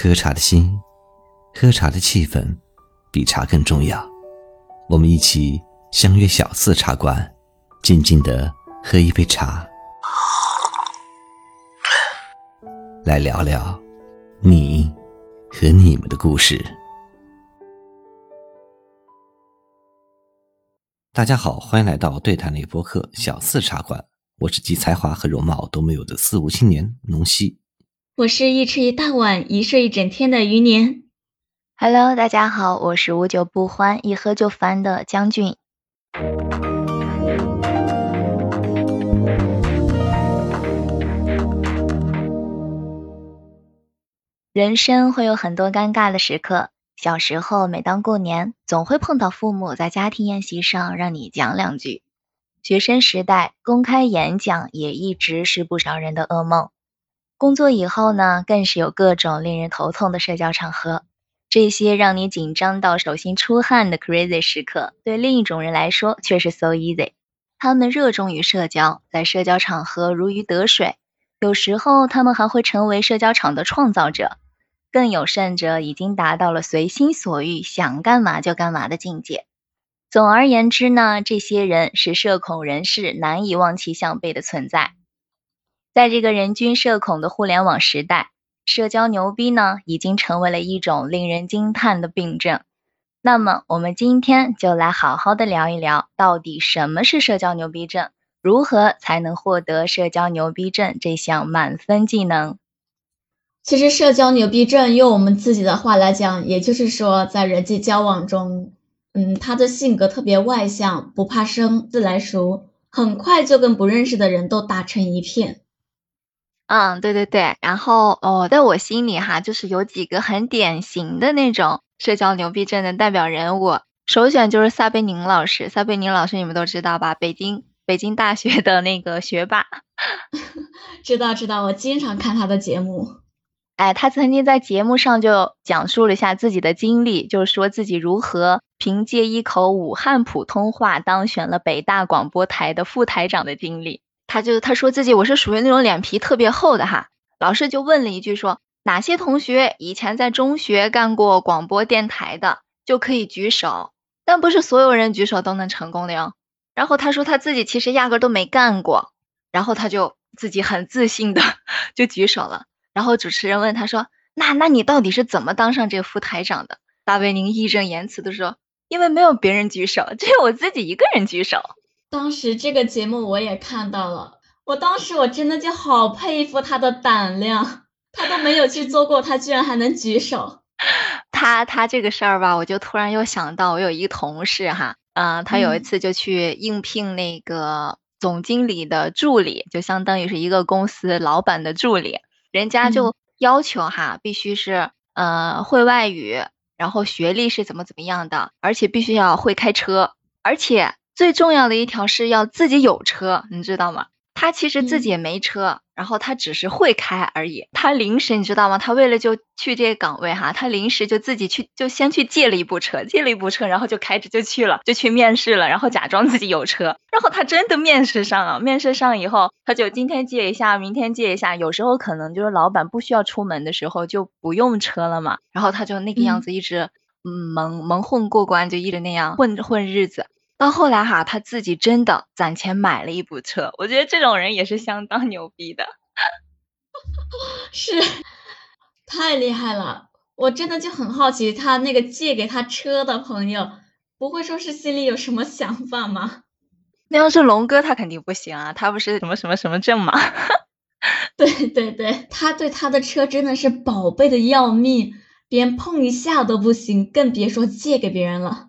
喝茶的心，喝茶的气氛，比茶更重要。我们一起相约小四茶馆，静静的喝一杯茶，来聊聊你和你们的故事。大家好，欢迎来到对谈类播客小四茶馆，我是集才华和容貌都没有的四无青年农西。我是一吃一大碗，一睡一整天的余年。Hello，大家好，我是无酒不欢，一喝就翻的将军。人生会有很多尴尬的时刻。小时候，每当过年，总会碰到父母在家庭宴席上让你讲两句。学生时代，公开演讲也一直是不少人的噩梦。工作以后呢，更是有各种令人头痛的社交场合。这些让你紧张到手心出汗的 crazy 时刻，对另一种人来说却是 so easy。他们热衷于社交，在社交场合如鱼得水。有时候，他们还会成为社交场的创造者。更有甚者，已经达到了随心所欲、想干嘛就干嘛的境界。总而言之呢，这些人是社恐人士难以望其项背的存在。在这个人均社恐的互联网时代，社交牛逼呢，已经成为了一种令人惊叹的病症。那么，我们今天就来好好的聊一聊，到底什么是社交牛逼症，如何才能获得社交牛逼症这项满分技能？其实，社交牛逼症用我们自己的话来讲，也就是说，在人际交往中，嗯，他的性格特别外向，不怕生，自来熟，很快就跟不认识的人都打成一片。嗯，对对对，然后哦，在我心里哈，就是有几个很典型的那种社交牛逼症的代表人物，首选就是撒贝宁老师。撒贝宁老师你们都知道吧？北京北京大学的那个学霸。知道知道，我经常看他的节目。哎，他曾经在节目上就讲述了一下自己的经历，就是说自己如何凭借一口武汉普通话当选了北大广播台的副台长的经历。他就他说自己我是属于那种脸皮特别厚的哈，老师就问了一句说哪些同学以前在中学干过广播电台的就可以举手，但不是所有人举手都能成功的哟。然后他说他自己其实压根都没干过，然后他就自己很自信的 就举手了。然后主持人问他说那那你到底是怎么当上这副台长的？大卫宁义正言辞的说因为没有别人举手，只有我自己一个人举手。当时这个节目我也看到了，我当时我真的就好佩服他的胆量，他都没有去做过，他居然还能举手。他他这个事儿吧，我就突然又想到，我有一个同事哈，嗯，他有一次就去应聘那个总经理的助理，就相当于是一个公司老板的助理，人家就要求哈，必须是呃会外语，然后学历是怎么怎么样的，而且必须要会开车，而且。最重要的一条是要自己有车，你知道吗？他其实自己也没车，然后他只是会开而已。他临时你知道吗？他为了就去这个岗位哈，他临时就自己去，就先去借了一部车，借了一部车，然后就开着就去了，就去面试了，然后假装自己有车，然后他真的面试上了。面试上以后，他就今天借一下，明天借一下，有时候可能就是老板不需要出门的时候就不用车了嘛。然后他就那个样子一直嗯蒙蒙混过关，就一直那样混混日子。到后来哈，他自己真的攒钱买了一部车，我觉得这种人也是相当牛逼的，是太厉害了。我真的就很好奇，他那个借给他车的朋友，不会说是心里有什么想法吗？那要是龙哥，他肯定不行啊，他不是什么什么什么证吗？对对对，他对他的车真的是宝贝的要命，连碰一下都不行，更别说借给别人了。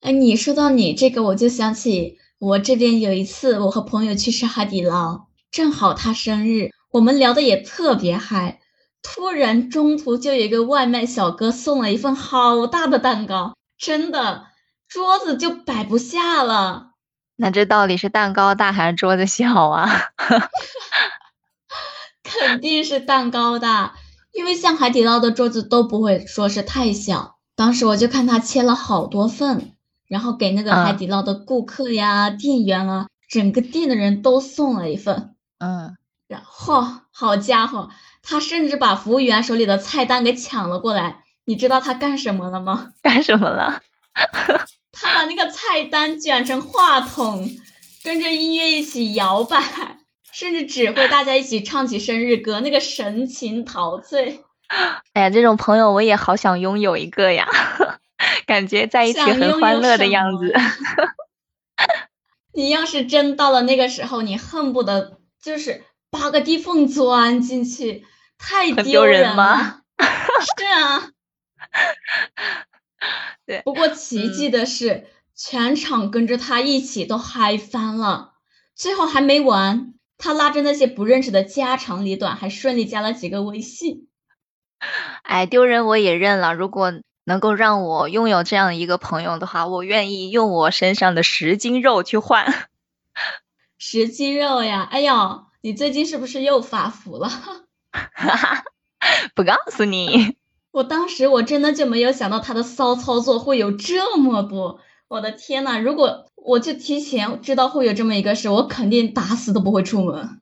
哎，你说到你这个，我就想起我这边有一次，我和朋友去吃海底捞，正好他生日，我们聊的也特别嗨。突然中途就有一个外卖小哥送了一份好大的蛋糕，真的桌子就摆不下了。那这到底是蛋糕大还是桌子小啊？肯定是蛋糕大，因为像海底捞的桌子都不会说是太小。当时我就看他切了好多份。然后给那个海底捞的顾客呀、店员啊，整个店的人都送了一份。嗯，然后好家伙，他甚至把服务员手里的菜单给抢了过来。你知道他干什么了吗？干什么了？他把那个菜单卷成话筒，跟着音乐一起摇摆，甚至指挥大家一起唱起生日歌，那个神情陶醉。哎呀，这种朋友我也好想拥有一个呀，感觉在一起很欢乐的样子。你要是真到了那个时候，你恨不得就是扒个地缝钻进去，太丢人了。是啊。对，不过奇迹的是，全场跟着他一起都嗨翻了。最后还没完，他拉着那些不认识的家长里短，还顺利加了几个微信。哎，丢人我也认了。如果能够让我拥有这样一个朋友的话，我愿意用我身上的十斤肉去换。十斤肉呀！哎呀，你最近是不是又发福了？哈哈，不告诉你。我当时我真的就没有想到他的骚操作会有这么多，我的天呐！如果我就提前知道会有这么一个事，我肯定打死都不会出门。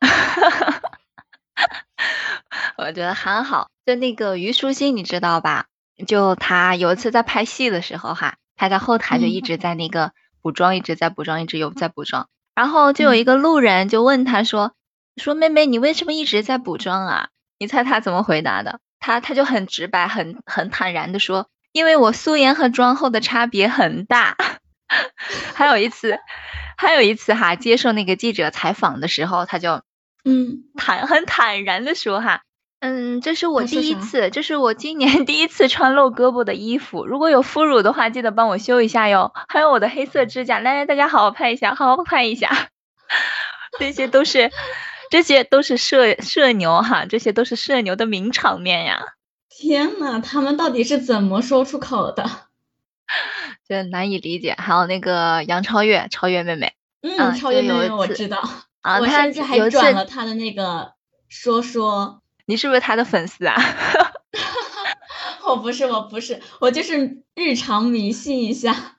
我觉得还好，就那个虞书欣，你知道吧？就他有一次在拍戏的时候哈，他在后台就一直在那个补妆，一直在补妆，一直有在补妆。然后就有一个路人就问他说：“说妹妹，你为什么一直在补妆啊？”你猜他怎么回答的？他他就很直白，很很坦然的说，因为我素颜和妆后的差别很大。还有一次，还有一次哈，接受那个记者采访的时候，他就嗯坦很坦然的说哈，嗯，这是我第一次，这是我今年 第一次穿露胳膊的衣服，如果有副乳的话，记得帮我修一下哟。还有我的黑色指甲，来来，大家好好拍一下，好好拍一下，这些都是。这些都是社社牛哈，这些都是社牛的名场面呀！天呐，他们到底是怎么说出口的？这难以理解。还有那个杨超越，超越妹妹，嗯，超越妹妹我知道，啊，我甚至还转了他的那个说说。你是不是他的粉丝啊？我不是，我不是，我就是日常迷信一下。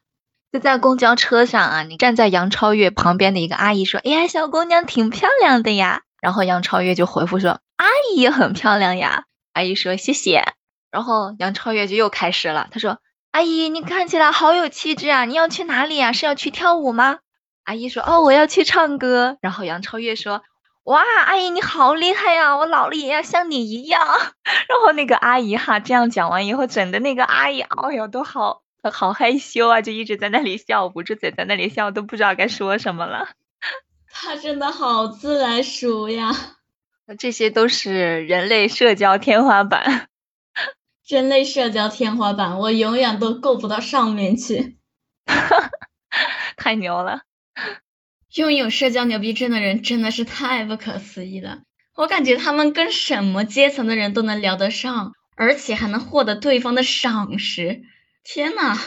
就在公交车上啊，你站在杨超越旁边的一个阿姨说：“哎呀，小姑娘挺漂亮的呀。”然后杨超越就回复说：“阿姨也很漂亮呀。”阿姨说：“谢谢。”然后杨超越就又开始了，他说：“阿姨，你看起来好有气质啊，你要去哪里呀？是要去跳舞吗？”阿姨说：“哦，我要去唱歌。”然后杨超越说：“哇，阿姨你好厉害呀，我老了也要像你一样。”然后那个阿姨哈这样讲完以后，整的那个阿姨，哎呦都好。好害羞啊，就一直在那里笑，捂着嘴在那里笑，都不知道该说什么了。他真的好自来熟呀！这些都是人类社交天花板。人类社交天花板，我永远都够不到上面去。太牛了！拥有社交牛逼症的人真的是太不可思议了。我感觉他们跟什么阶层的人都能聊得上，而且还能获得对方的赏识。天呐，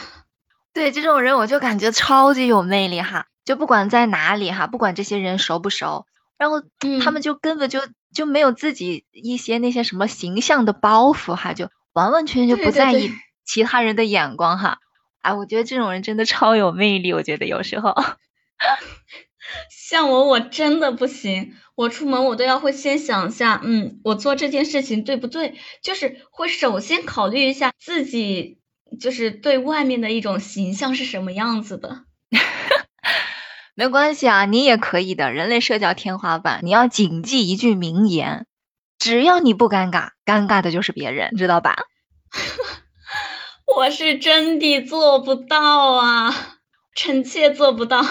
对这种人我就感觉超级有魅力哈，就不管在哪里哈，不管这些人熟不熟，然后他们就根本就就没有自己一些那些什么形象的包袱哈，就完完全全就不在意其他人的眼光哈。哎，我觉得这种人真的超有魅力，我觉得有时候，像我我真的不行，我出门我都要会先想一下，嗯，我做这件事情对不对，就是会首先考虑一下自己。就是对外面的一种形象是什么样子的，没关系啊，你也可以的。人类社交天花板，你要谨记一句名言：只要你不尴尬，尴尬的就是别人，知道吧？我是真的做不到啊，臣妾做不到。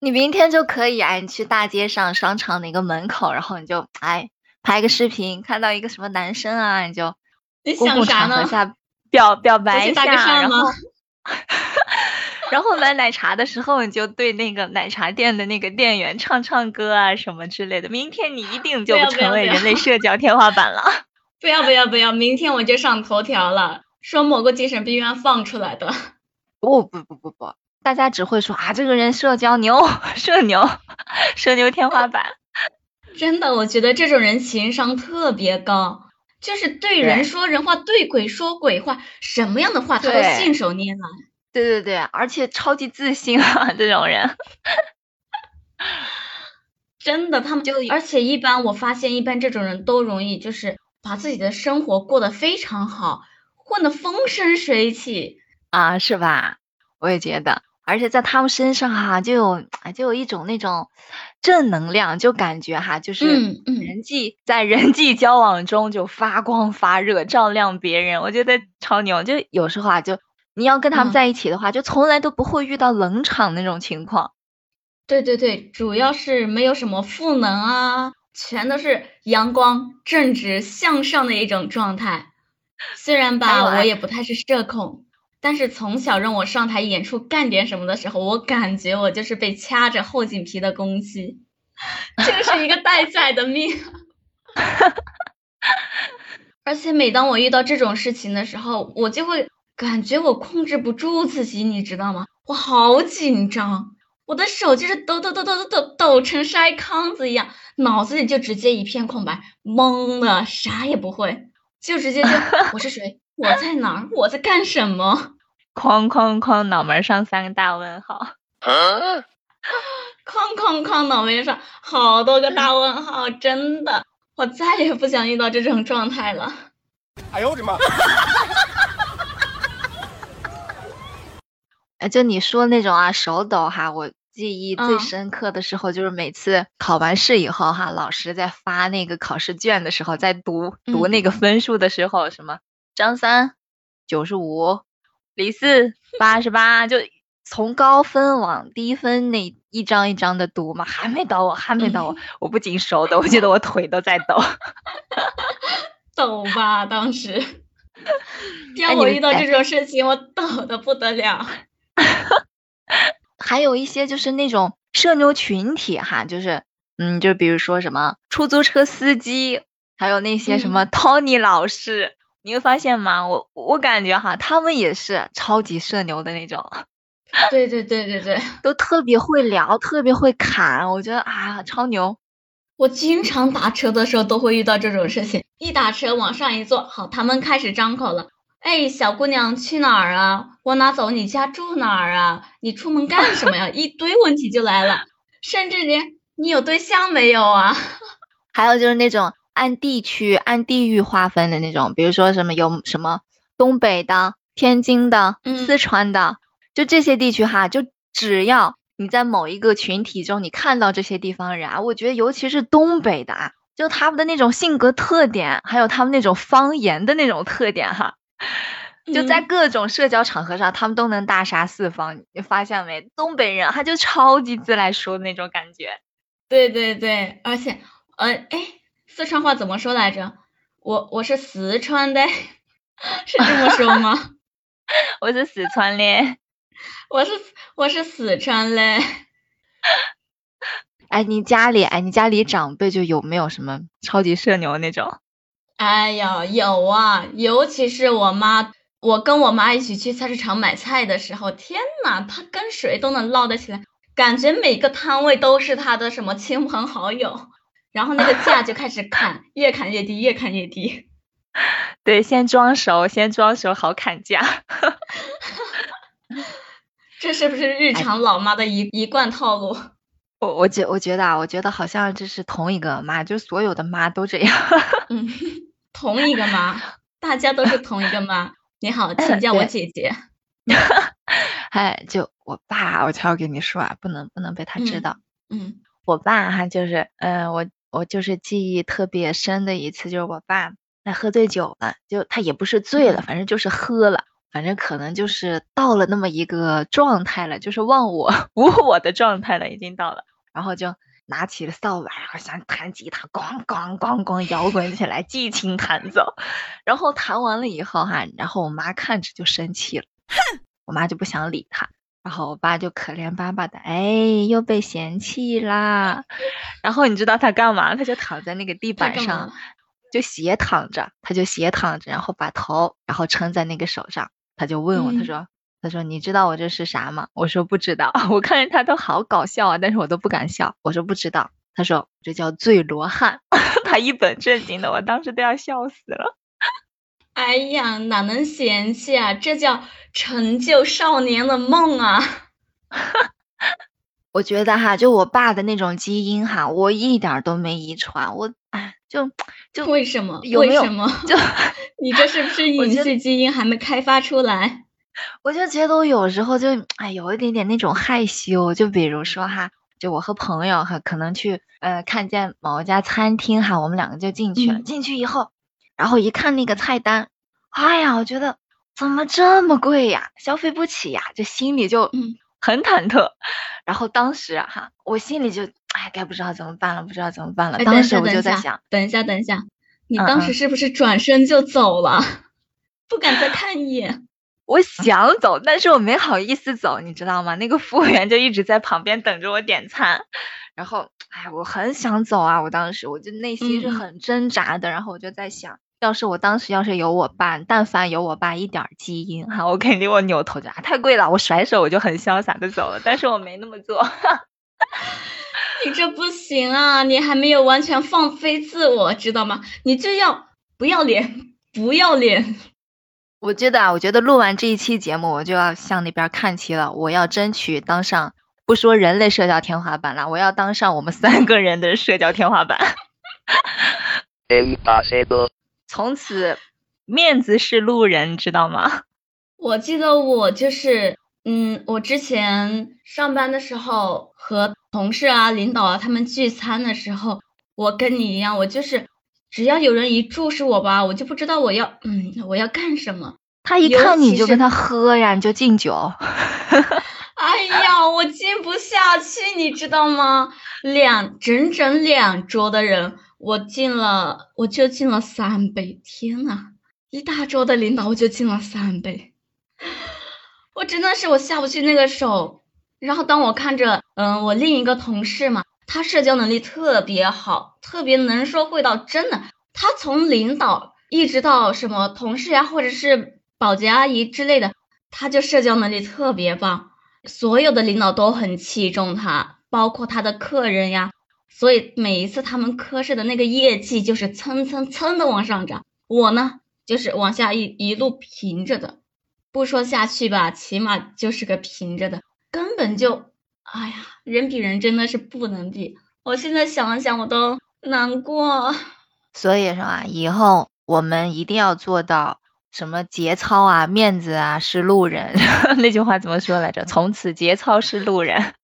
你明天就可以哎，你去大街上、商场哪个门口，然后你就哎拍个视频，看到一个什么男生啊，你就公共场合下。表表白一下，然后 然后买奶茶的时候，你就对那个奶茶店的那个店员唱唱歌啊，什么之类的。明天你一定就成为人类社交天花板了。不要不要不要，明天我就上头条了，说某个精神病院放出来的。不不不不不，大家只会说啊，这个人社交牛，社牛，社牛天花板。真的，我觉得这种人情商特别高。就是对人说人话，对鬼说鬼话，什么样的话他都信手拈来。对对对，而且超级自信啊，这种人。真的，他们就而且一般我发现，一般这种人都容易就是把自己的生活过得非常好，混得风生水起啊，是吧？我也觉得，而且在他们身上哈，就有就有一种那种正能量，就感觉哈，就是人际在人际交往中就发光发热，照亮别人。我觉得超牛，就有时候啊，就你要跟他们在一起的话，就从来都不会遇到冷场那种情况。对对对，主要是没有什么负能啊，全都是阳光、正直、向上的一种状态。虽然吧，我也不太是社恐，但是从小让我上台演出干点什么的时候，我感觉我就是被掐着后颈皮的公鸡，这是一个 待宰的命。而且每当我遇到这种事情的时候，我就会感觉我控制不住自己，你知道吗？我好紧张。我的手就是抖抖抖抖抖抖抖成筛糠子一样，脑子里就直接一片空白，懵的啥也不会，就直接就 我是谁，我在哪儿，我在干什么，哐哐哐，脑门上三个大问号，哐哐哐，脑门上好多个大问号，真的，我再也不想遇到这种状态了。哎呦我的妈！哎，就你说那种啊，手抖哈，我。记忆最深刻的时候，就是每次考完试以后，哈，老师在发那个考试卷的时候，在读读那个分数的时候，什么张三九十五，李四八十八，就从高分往低分那一张一张的读嘛，还没到我，还没到我，我不仅手抖，我觉得我腿都在抖，抖吧，当时，让我遇到这种事情，我抖的不得了。还有一些就是那种社牛群体哈，就是嗯，就比如说什么出租车司机，还有那些什么 Tony 老师，你会发现吗？我我感觉哈，他们也是超级社牛的那种。对对对对对，都特别会聊，特别会侃，我觉得啊，超牛。我经常打车的时候都会遇到这种事情，一打车往上一坐，好，他们开始张口了。哎，小姑娘去哪儿啊？往哪走？你家住哪儿啊？你出门干什么呀？一堆问题就来了，甚至连你有对象没有啊？还有就是那种按地区、按地域划分的那种，比如说什么有什么东北的、天津的、四川的，就这些地区哈，就只要你在某一个群体中，你看到这些地方人啊，我觉得尤其是东北的啊，就他们的那种性格特点，还有他们那种方言的那种特点哈。就在各种社交场合上，他们都能大杀四方。你发现没？东北人他就超级自来熟的那种感觉。对对对，而且，呃，哎，四川话怎么说来着？我我是四川的，是这么说吗？我是四川的，我 是 我是四川的。哎，你家里哎，你家里长辈就有没有什么超级社牛那种？哎呀，有啊，尤其是我妈，我跟我妈一起去菜市场买菜的时候，天呐，她跟谁都能唠得起来，感觉每个摊位都是她的什么亲朋好友，然后那个价就开始砍，越砍越低，越砍越低。对，先装熟，先装熟，好砍价。这是不是日常老妈的一一贯套路？我我觉我觉得啊，我觉得好像这是同一个妈，就所有的妈都这样。嗯。同一个妈，大家都是同一个妈。你好，请叫我姐姐。哎，就我爸，我悄悄跟你说啊，不能不能被他知道。嗯，我爸哈，就是嗯，我我就是记忆特别深的一次，就是我爸他喝醉酒了，就他也不是醉了，反正就是喝了，反正可能就是到了那么一个状态了，就是忘我无我的状态了，已经到了，然后就。拿起了扫把，然后想弹吉他，咣咣咣咣摇滚起来，激情弹奏。然后弹完了以后哈，然后我妈看着就生气了，哼，我妈就不想理他。然后我爸就可怜巴巴的，哎，又被嫌弃啦。然后你知道他干嘛？他就躺在那个地板上，就斜躺着，他就斜躺着，然后把头然后撑在那个手上，他就问我，他说。他说：“你知道我这是啥吗？”我说：“不知道。”我看着他都好搞笑啊，但是我都不敢笑。我说：“不知道。”他说：“这叫醉罗汉。” 他一本正经的，我当时都要笑死了。哎呀，哪能嫌弃啊？这叫成就少年的梦啊！我觉得哈，就我爸的那种基因哈，我一点都没遗传。我哎，就就为什么？有没有？就 你这是不是隐性基因还没开发出来？我就觉得我有时候就哎，有一点点那种害羞。就比如说哈，就我和朋友哈，可能去呃看见某一家餐厅哈，我们两个就进去了。进去以后，然后一看那个菜单，哎呀，我觉得怎么这么贵呀？消费不起呀？就心里就很忐忑。然后当时哈，我心里就哎，该不知道怎么办了，不知道怎么办了。当时我就在想，等一下，等一下，你当时是不是转身就走了，不敢再看一眼？我想走，但是我没好意思走，你知道吗？那个服务员就一直在旁边等着我点餐。然后，哎，我很想走啊！我当时我就内心是很挣扎的。然后我就在想，要是我当时要是有我爸，但凡有我爸一点基因哈，我肯定我扭头就啊，太贵了，我甩手我就很潇洒的走了。但是我没那么做。你这不行啊！你还没有完全放飞自我，知道吗？你这样不要脸，不要脸！我觉得啊，我觉得录完这一期节目，我就要向那边看齐了。我要争取当上，不说人类社交天花板了，我要当上我们三个人的社交天花板。从此，面子是路人，知道吗？我记得我就是，嗯，我之前上班的时候和同事啊、领导啊他们聚餐的时候，我跟你一样，我就是。只要有人一注视我吧，我就不知道我要嗯我要干什么。他一看你就跟他喝呀，你就敬酒。哎呀，我敬不下去，你知道吗？两整整两桌的人，我敬了，我就敬了三杯。天呐，一大桌的领导我就敬了三杯，我真的是我下不去那个手。然后当我看着嗯我另一个同事嘛。他社交能力特别好，特别能说会道，真的。他从领导一直到什么同事呀，或者是保洁阿姨之类的，他就社交能力特别棒。所有的领导都很器重他，包括他的客人呀。所以每一次他们科室的那个业绩就是蹭蹭蹭的往上涨，我呢就是往下一一路平着的，不说下去吧，起码就是个平着的，根本就。哎呀，人比人真的是不能比。我现在想了想，我都难过。所以说啊，以后我们一定要做到什么节操啊、面子啊是路人。那句话怎么说来着？从此节操是路人。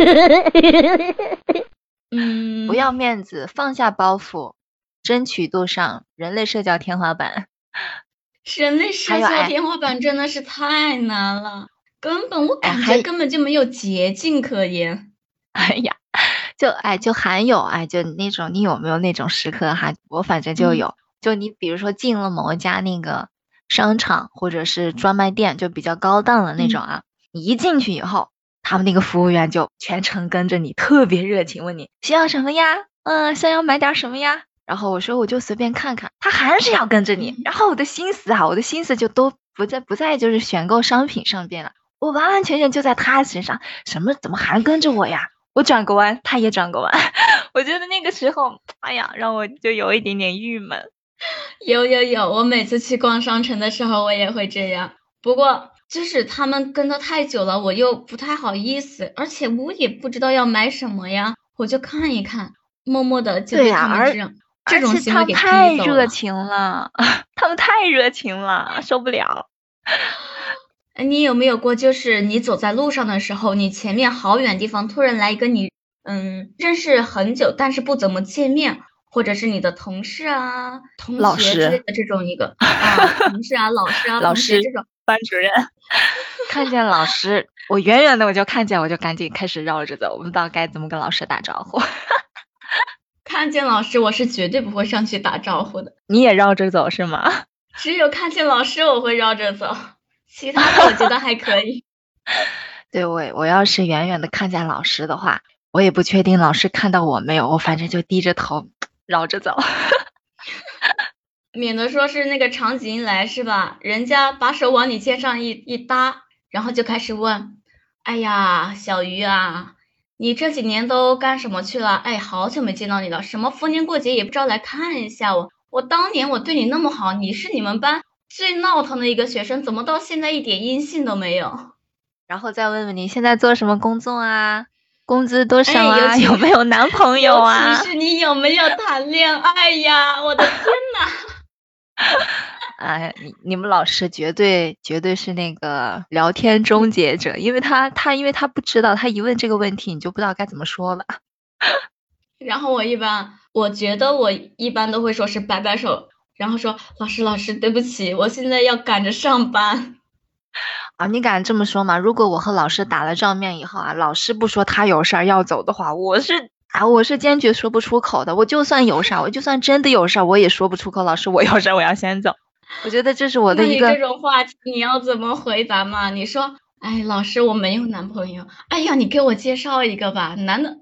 嗯，不要面子，放下包袱，争取度上人类社交天花板。人类社交天花板真的是太难了。根本我感觉根本就没有捷径可言。哎呀，就哎就还有哎就那种你有没有那种时刻哈？我反正就有。就你比如说进了某一家那个商场或者是专卖店，就比较高档的那种啊，你一进去以后，他们那个服务员就全程跟着你，特别热情，问你需要什么呀？嗯，想要买点什么呀？然后我说我就随便看看，他还是要跟着你。然后我的心思啊，我的心思就都不在不在就是选购商品上边了。我完完全全就在他身上，什么怎么还跟着我呀？我转个弯，他也转个弯。我觉得那个时候，哎呀，让我就有一点点郁闷。有有有，我每次去逛商城的时候，我也会这样。不过就是他们跟的太久了，我又不太好意思，而且我也不知道要买什么呀，我就看一看，默默的就被他们这种这种行为给太热情了，他们太热情了，受不了。你有没有过，就是你走在路上的时候，你前面好远地方突然来一个你，嗯，认识很久但是不怎么见面，或者是你的同事啊、同学之类的这种一个 啊，同事啊、老师啊、老师这种班主任，看见老师，我远远的我就看见，我就赶紧开始绕着走，我不知道该怎么跟老师打招呼。看见老师，我是绝对不会上去打招呼的。你也绕着走是吗？只有看见老师，我会绕着走。其他的我觉得还可以。对我，我要是远远的看见老师的话，我也不确定老师看到我没有，我反正就低着头绕着走，免得说是那个场景一来是吧？人家把手往你肩上一一搭，然后就开始问：“哎呀，小鱼啊，你这几年都干什么去了？哎，好久没见到你了，什么逢年过节也不知道来看一下我。我当年我对你那么好，你是你们班。”最闹腾的一个学生，怎么到现在一点音信都没有？然后再问问你现在做什么工作啊，工资多少啊，哎有没有男朋友啊？尤其是你有没有谈恋爱呀？我的天呐！哎，你你们老师绝对绝对是那个聊天终结者，因为他他因为他不知道，他一问这个问题，你就不知道该怎么说了。然后我一般，我觉得我一般都会说是摆摆手，然后说老师老师对不起，我现在要赶着上班。啊，你敢这么说吗？如果我和老师打了照面以后啊，老师不说他有事儿要走的话，我是啊，我是坚决说不出口的。我就算有事儿，我就算真的有事儿，我也说不出口。老师，我有事儿，我要先走。我觉得这是我的一个那你这种话题你要怎么回答嘛？你说，哎，老师我没有男朋友。哎呀，你给我介绍一个吧，男的，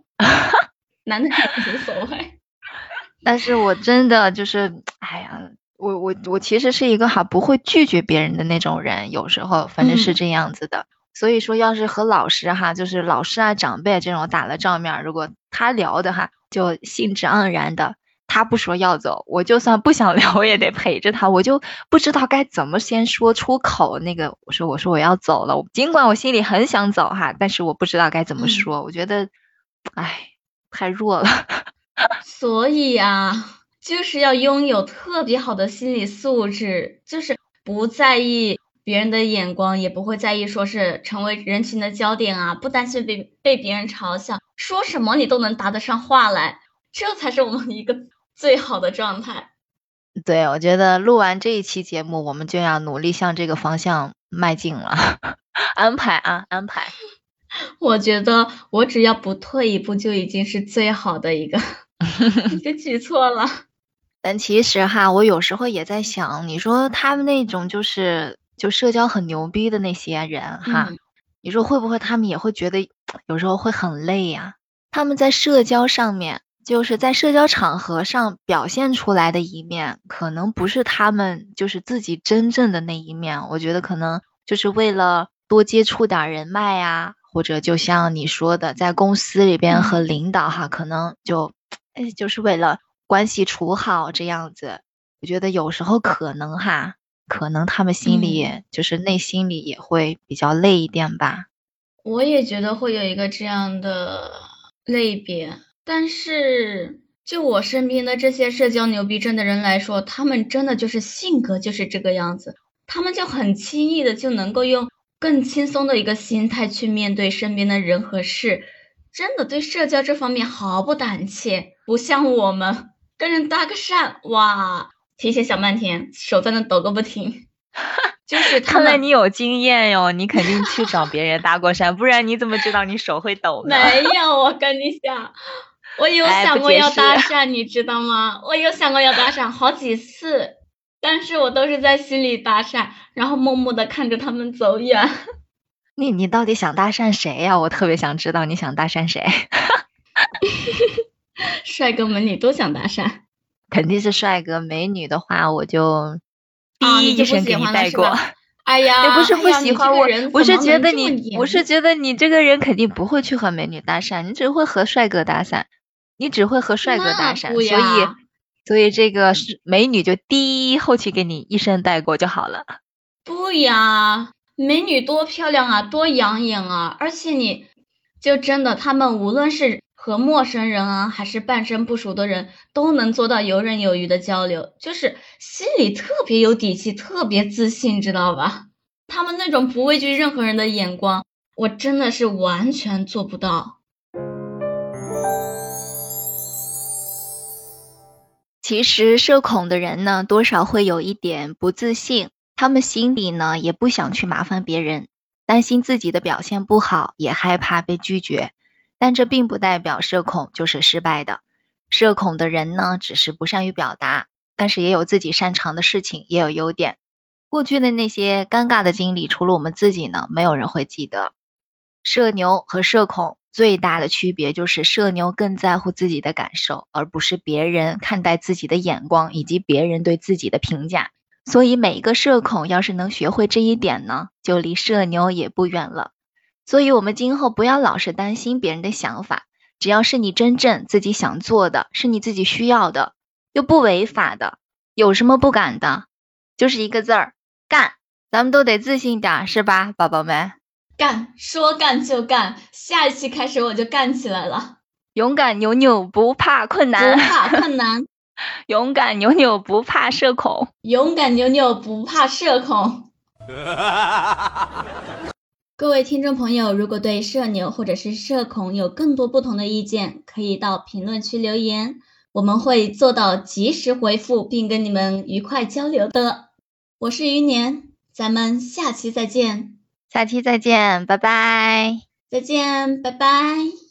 男的也无所谓。但是我真的就是，哎呀，我我我其实是一个哈不会拒绝别人的那种人，有时候反正是嗯这样子的。所以说，要是和老师哈，就是老师啊、长辈这种打了照面，如果他聊的哈，就兴致盎然的，他不说要走，我就算不想聊，我也得陪着他，我就不知道该怎么先说出口。那个，我说我说我要走了，尽管我心里很想走哈，但是我不知道该怎么嗯说。我觉得，哎，太弱了。所以啊，就是要拥有特别好的心理素质，就是不在意别人的眼光，也不会在意说是成为人群的焦点啊，不担心被被别人嘲笑，说什么你都能答得上话来，这才是我们一个最好的状态。对，我觉得录完这一期节目，我们就要努力向这个方向迈进了。安排啊，安排。我觉得我只要不退一步，就已经是最好的一个 一个举错了。但其实哈，我有时候也在想，你说他们那种就是就社交很牛逼的那些人哈，嗯你说会不会他们也会觉得有时候会很累呀、他们在社交上面，就是在社交场合上表现出来的一面，可能不是他们就是自己真正的那一面。我觉得可能就是为了多接触点儿人脉呀、或者就像你说的，在公司里边和领导哈，可能就哎就是为了关系处好这样子。我觉得有时候可能哈，可能他们心里、嗯。就是内心里也会比较累一点吧。我也觉得会有一个这样的类别，但是就我身边的这些社交牛逼症的人来说，他们真的就是性格就是这个样子，他们就很轻易的就能够用更轻松的一个心态去面对身边的人和事，真的对社交这方面毫不胆怯，不像我们跟人搭个讪，哇，提前想半天，手在那抖个不停。就是他们看来你有经验哟，你肯定去找别人搭过讪，不然你怎么知道你手会抖呢？没有，我跟你讲，我有哎想过要搭讪，你知道吗？我有想过要搭讪好几次，但是我都是在心里搭讪，然后默默的看着他们走远。你你到底想搭讪谁呀、我特别想知道你想搭讪谁，帅哥美女都想搭讪，肯定是帅哥美女的话，我就啊第一就不一声给你带过。哎呀，也不是不喜欢我，我是觉得你，我是觉得你这个人肯定不会去和美女搭讪，你只会和帅哥搭讪，你只会和帅哥搭讪，所以所以这个是美女就第一后期给你一声带过就好了。不呀，美女多漂亮啊，多养眼啊！而且你就真的，他们无论是和陌生人啊，还是半生不熟的人，都能做到游刃有余的交流，就是心里特别有底气，特别自信，知道吧？他们那种不畏惧任何人的眼光，我真的是完全做不到。其实社恐的人呢，多少会有一点不自信，他们心里呢也不想去麻烦别人，担心自己的表现不好，也害怕被拒绝。但这并不代表社恐就是失败的。社恐的人呢，只是不善于表达，但是也有自己擅长的事情，也有优点。过去的那些尴尬的经历，除了我们自己呢，没有人会记得。社牛和社恐最大的区别就是，社牛更在乎自己的感受，而不是别人看待自己的眼光以及别人对自己的评价。所以，每一个社恐要是能学会这一点呢，就离社牛也不远了。所以，我们今后不要老是担心别人的想法，只要是你真正自己想做的，是你自己需要的，又不违法的，有什么不敢的？就是一个字儿，干！咱们都得自信点，是吧，宝宝们？干，说干就干，下一期开始我就干起来了。勇敢扭扭不怕困难，不怕困难。勇敢扭扭不怕社恐，勇敢扭扭不怕社恐。各位听众朋友，如果对社牛或者是社恐有更多不同的意见，可以到评论区留言，我们会做到及时回复，并跟你们愉快交流的。我是余年，咱们下期再见。下期再见，拜拜。再见，拜拜。